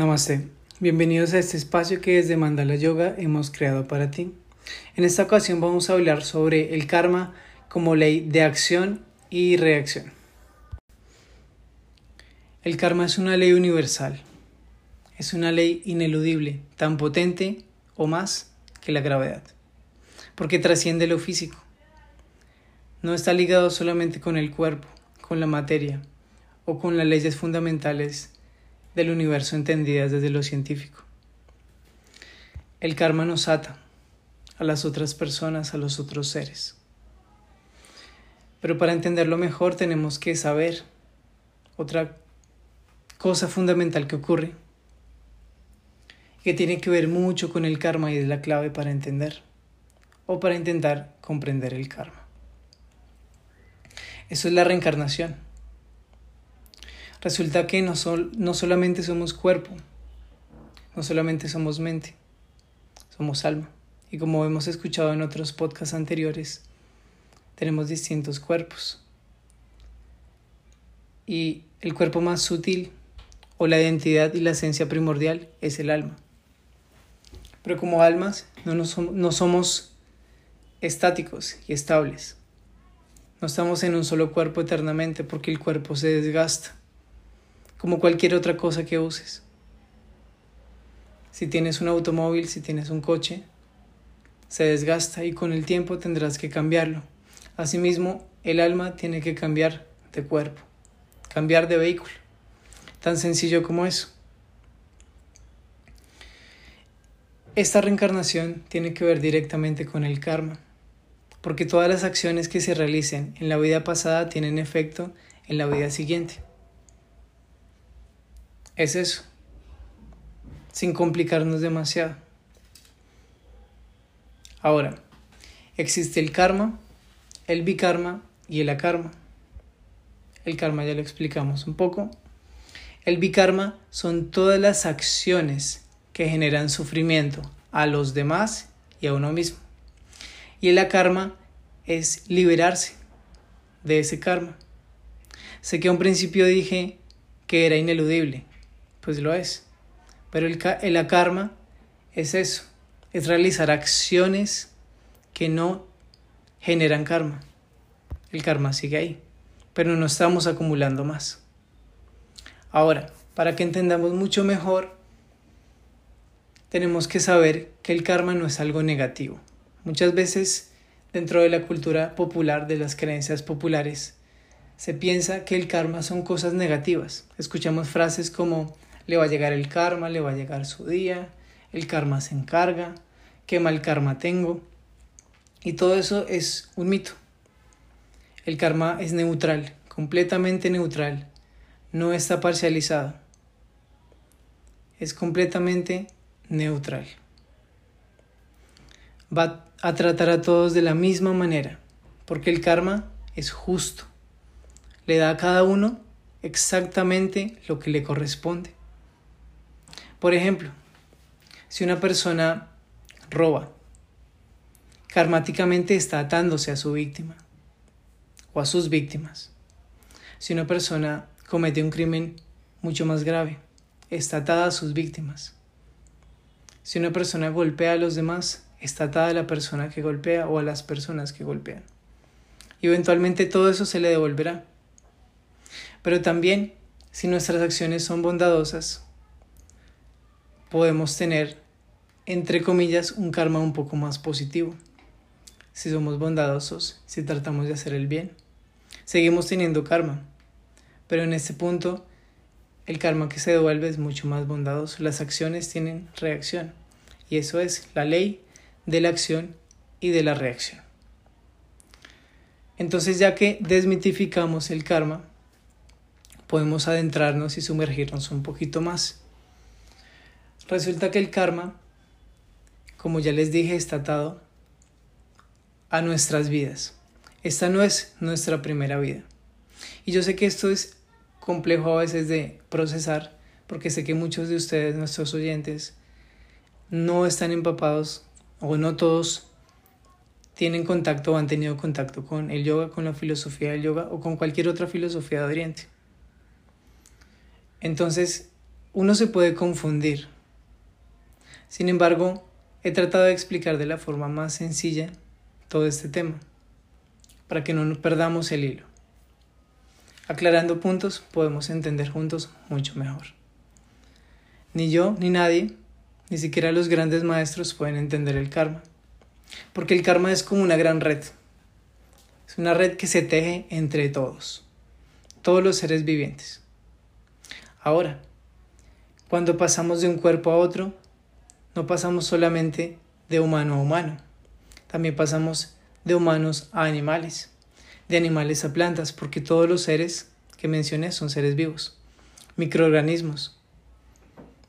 Namaste. Bienvenidos a este espacio que desde Mandala Yoga hemos creado para ti. En esta ocasión vamos a hablar sobre el karma como ley de acción y reacción. El karma es una ley universal. Es una ley ineludible, tan potente o más que la gravedad, porque trasciende lo físico. No está ligado solamente con el cuerpo, con la materia o con las leyes fundamentales del universo entendidas desde lo científico. El karma nos ata a las otras personas, a los otros seres. Pero para entenderlo mejor tenemos que saber otra cosa fundamental que ocurre, que tiene que ver mucho con el karma y es la clave para entender o para intentar comprender el karma. Eso es la reencarnación. Resulta que no, no solamente somos cuerpo, no solamente somos mente, somos alma. Y como hemos escuchado en otros podcasts anteriores, tenemos distintos cuerpos. Y el cuerpo más sutil o la identidad y la esencia primordial es el alma. Pero como almas no, no somos estáticos y estables. No estamos en un solo cuerpo eternamente porque el cuerpo se desgasta como cualquier otra cosa que uses. Si tienes un automóvil, si tienes un coche, se desgasta y con el tiempo tendrás que cambiarlo. Asimismo, el alma tiene que cambiar de cuerpo, cambiar de vehículo. Tan sencillo como eso. Esta reencarnación tiene que ver directamente con el karma, porque todas las acciones que se realicen en la vida pasada tienen efecto en la vida siguiente. Es eso, sin complicarnos demasiado. Ahora, existe el karma, el bikarma y el akarma. El karma ya lo explicamos un poco. El bikarma son todas las acciones que generan sufrimiento a los demás y a uno mismo. Y el akarma es liberarse de ese karma. Sé que a un principio dije que era ineludible, pues lo es. Pero el, el akarma es eso, es realizar acciones que no generan karma. El karma sigue ahí, pero no estamos acumulando más. Ahora, para que entendamos mucho mejor, tenemos que saber que el karma no es algo negativo. Muchas veces dentro de la cultura popular, de las creencias populares, se piensa que el karma son cosas negativas. Escuchamos frases como le va a llegar el karma, le va a llegar su día, el karma se encarga, qué mal karma tengo. Y todo eso es un mito. El karma es neutral, completamente neutral, no está parcializado. Es completamente neutral. Va a tratar a todos de la misma manera, porque el karma es justo. Le da a cada uno exactamente lo que le corresponde. Por ejemplo, si una persona roba, karmáticamente está atándose a su víctima o a sus víctimas. Si una persona comete un crimen mucho más grave, está atada a sus víctimas. Si una persona golpea a los demás, está atada a la persona que golpea o a las personas que golpean. Y eventualmente todo eso se le devolverá. Pero también, si nuestras acciones son bondadosas, podemos tener, entre comillas, un karma un poco más positivo. Si somos bondadosos, si tratamos de hacer el bien, seguimos teniendo karma. Pero en este punto, el karma que se devuelve es mucho más bondadoso. Las acciones tienen reacción. Y eso es la ley de la acción y de la reacción. Entonces, ya que desmitificamos el karma, podemos adentrarnos y sumergirnos un poquito más. Resulta que el karma, como ya les dije, está atado a nuestras vidas. Esta no es nuestra primera vida. Y yo sé que esto es complejo a veces de procesar, porque sé que muchos de ustedes, nuestros oyentes, no están empapados o no todos tienen contacto o han tenido contacto con el yoga, con la filosofía del yoga o con cualquier otra filosofía de Oriente. Entonces, uno se puede confundir. Sin embargo, he tratado de explicar de la forma más sencilla todo este tema, para que no perdamos el hilo. Aclarando puntos, podemos entender juntos mucho mejor. Ni yo ni nadie, ni siquiera los grandes maestros pueden entender el karma, porque el karma es como una gran red. Es una red que se teje entre todos, todos los seres vivientes. Ahora, cuando pasamos de un cuerpo a otro, no pasamos solamente de humano a humano, también pasamos de humanos a animales, de animales a plantas, porque todos los seres que mencioné son seres vivos, microorganismos,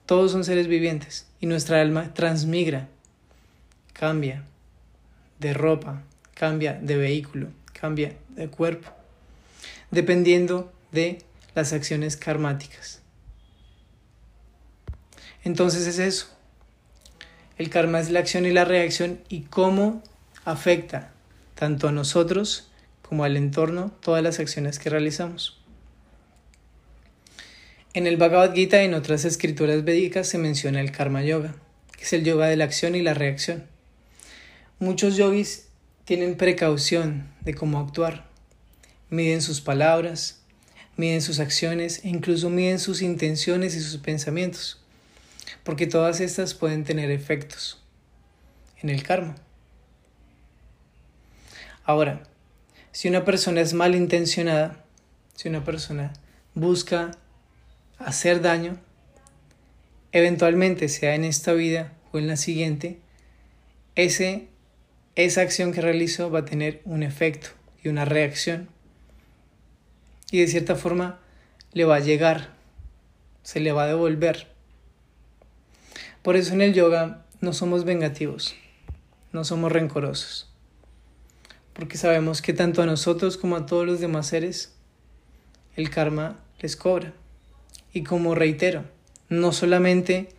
todos son seres vivientes y nuestra alma transmigra, cambia de ropa, cambia de vehículo, cambia de cuerpo, dependiendo de las acciones karmáticas. Entonces es eso. El karma es la acción y la reacción y cómo afecta tanto a nosotros como al entorno todas las acciones que realizamos. En el Bhagavad Gita y en otras escrituras védicas se menciona el karma yoga, que es el yoga de la acción y la reacción. Muchos yogis tienen precaución de cómo actuar, miden sus palabras, miden sus acciones e incluso miden sus intenciones y sus pensamientos porque todas estas pueden tener efectos en el karma. Ahora, si una persona es malintencionada, si una persona busca hacer daño, eventualmente, sea en esta vida o en la siguiente, ese, esa acción que realizó va a tener un efecto y una reacción. Y de cierta forma le va a llegar, se le va a devolver. Por eso en el yoga no somos vengativos, no somos rencorosos, porque sabemos que tanto a nosotros como a todos los demás seres el karma les cobra. Y como reitero, no solamente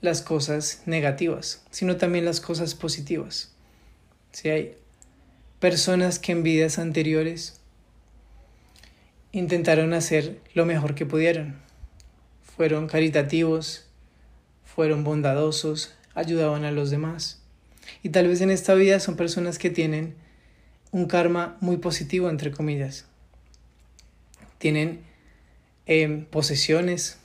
las cosas negativas, sino también las cosas positivas. Si hay personas que en vidas anteriores intentaron hacer lo mejor que pudieron, fueron caritativos, fueron bondadosos, ayudaban a los demás. Y tal vez en esta vida son personas que tienen un karma muy positivo, entre comillas. Tienen em, posesiones,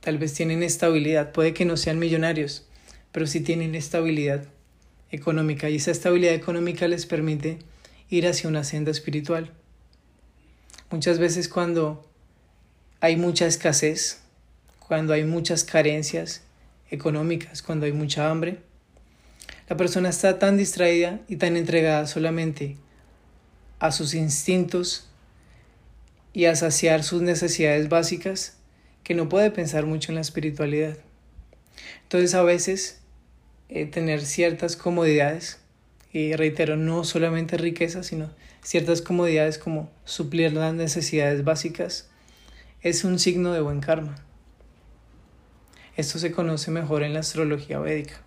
tal vez tienen estabilidad, puede que no sean millonarios, pero sí tienen estabilidad económica y esa estabilidad económica les permite ir hacia una senda espiritual. Muchas veces cuando hay mucha escasez, cuando hay muchas carencias, económicas, cuando hay mucha hambre. La persona está tan distraída y tan entregada solamente a sus instintos y a saciar sus necesidades básicas que no puede pensar mucho en la espiritualidad. Entonces a veces eh, tener ciertas comodidades, y reitero, no solamente riqueza, sino ciertas comodidades como suplir las necesidades básicas, es un signo de buen karma. Esto se conoce mejor en la astrología védica.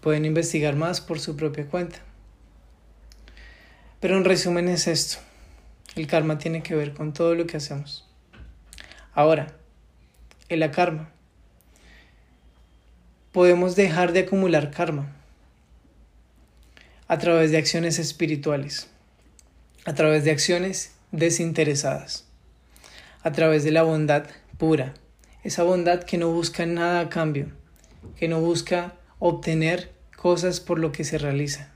Pueden investigar más por su propia cuenta. Pero en resumen es esto. El karma tiene que ver con todo lo que hacemos. Ahora, el karma. Podemos dejar de acumular karma a través de acciones espirituales, a través de acciones desinteresadas, a través de la bondad pura, esa bondad que no busca nada a cambio, que no busca obtener cosas por lo que se realiza,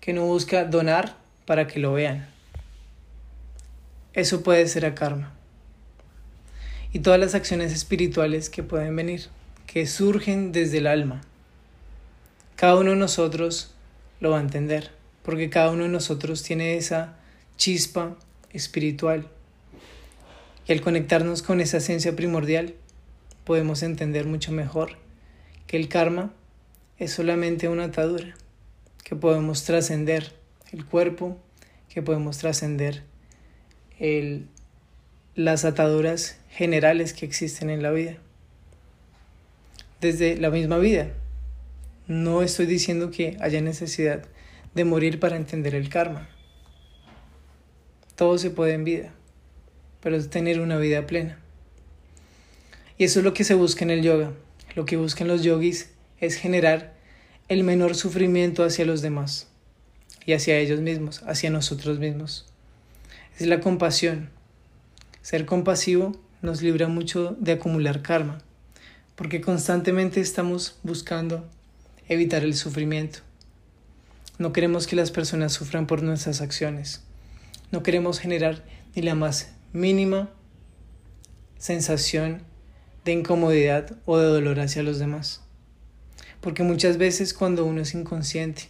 que no busca donar para que lo vean. Eso puede ser a karma. Y todas las acciones espirituales que pueden venir, que surgen desde el alma. Cada uno de nosotros lo va a entender, porque cada uno de nosotros tiene esa chispa espiritual y al conectarnos con esa esencia primordial, podemos entender mucho mejor que el karma es solamente una atadura, que podemos trascender el cuerpo, que podemos trascender las ataduras generales que existen en la vida. Desde la misma vida. No estoy diciendo que haya necesidad de morir para entender el karma. Todo se puede en vida pero es tener una vida plena. Y eso es lo que se busca en el yoga. Lo que buscan los yogis es generar el menor sufrimiento hacia los demás y hacia ellos mismos, hacia nosotros mismos. Es la compasión. Ser compasivo nos libra mucho de acumular karma, porque constantemente estamos buscando evitar el sufrimiento. No queremos que las personas sufran por nuestras acciones. No queremos generar ni la más mínima sensación de incomodidad o de dolor hacia los demás. Porque muchas veces cuando uno es inconsciente,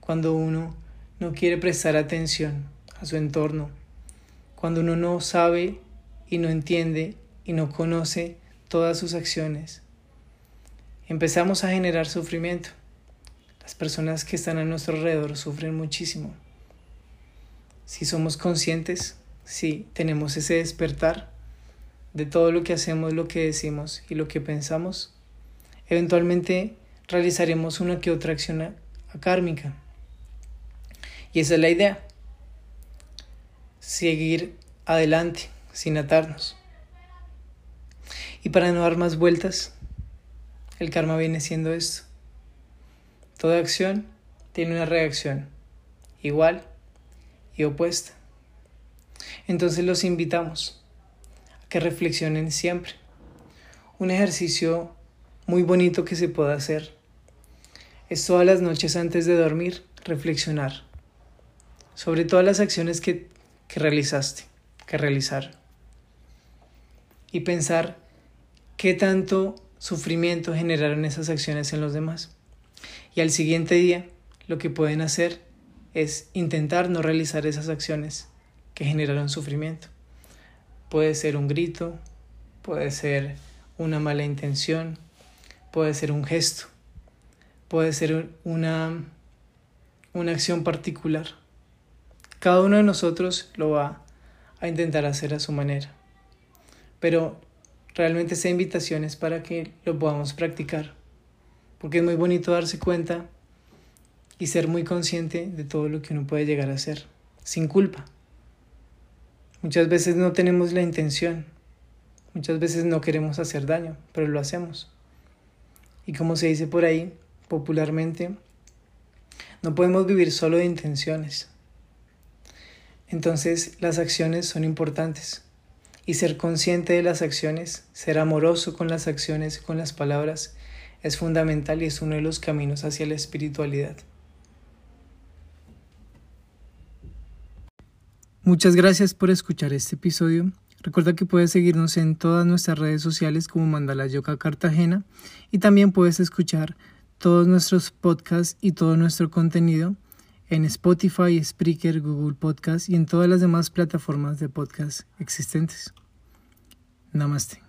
cuando uno no quiere prestar atención a su entorno, cuando uno no sabe y no entiende y no conoce todas sus acciones, empezamos a generar sufrimiento. Las personas que están a nuestro alrededor sufren muchísimo. Si somos conscientes, si tenemos ese despertar de todo lo que hacemos, lo que decimos y lo que pensamos, eventualmente realizaremos una que otra acción akármica. Y esa es la idea. Seguir adelante sin atarnos. Y para no dar más vueltas, el karma viene siendo esto. Toda acción tiene una reacción igual y opuesta. Entonces los invitamos a que reflexionen siempre. Un ejercicio muy bonito que se puede hacer es todas las noches antes de dormir reflexionar sobre todas las acciones que, que realizaste, que realizar. Y pensar qué tanto sufrimiento generaron esas acciones en los demás. Y al siguiente día lo que pueden hacer es intentar no realizar esas acciones que generaron sufrimiento. Puede ser un grito, puede ser una mala intención, puede ser un gesto, puede ser una, una acción particular. Cada uno de nosotros lo va a intentar hacer a su manera. Pero realmente esa invitación es para que lo podamos practicar. Porque es muy bonito darse cuenta y ser muy consciente de todo lo que uno puede llegar a hacer, sin culpa. Muchas veces no tenemos la intención, muchas veces no queremos hacer daño, pero lo hacemos. Y como se dice por ahí popularmente, no podemos vivir solo de intenciones, entonces las acciones son importantes. Y ser consciente de las acciones, ser amoroso con las acciones, con las palabras, es fundamental y es uno de los caminos hacia la espiritualidad. Muchas gracias por escuchar este episodio. Recuerda que puedes seguirnos en todas nuestras redes sociales como Mandala Yoga Cartagena y también puedes escuchar todos nuestros podcasts y todo nuestro contenido en Spotify, Spreaker, Google Podcast y en todas las demás plataformas de podcast existentes. Namaste.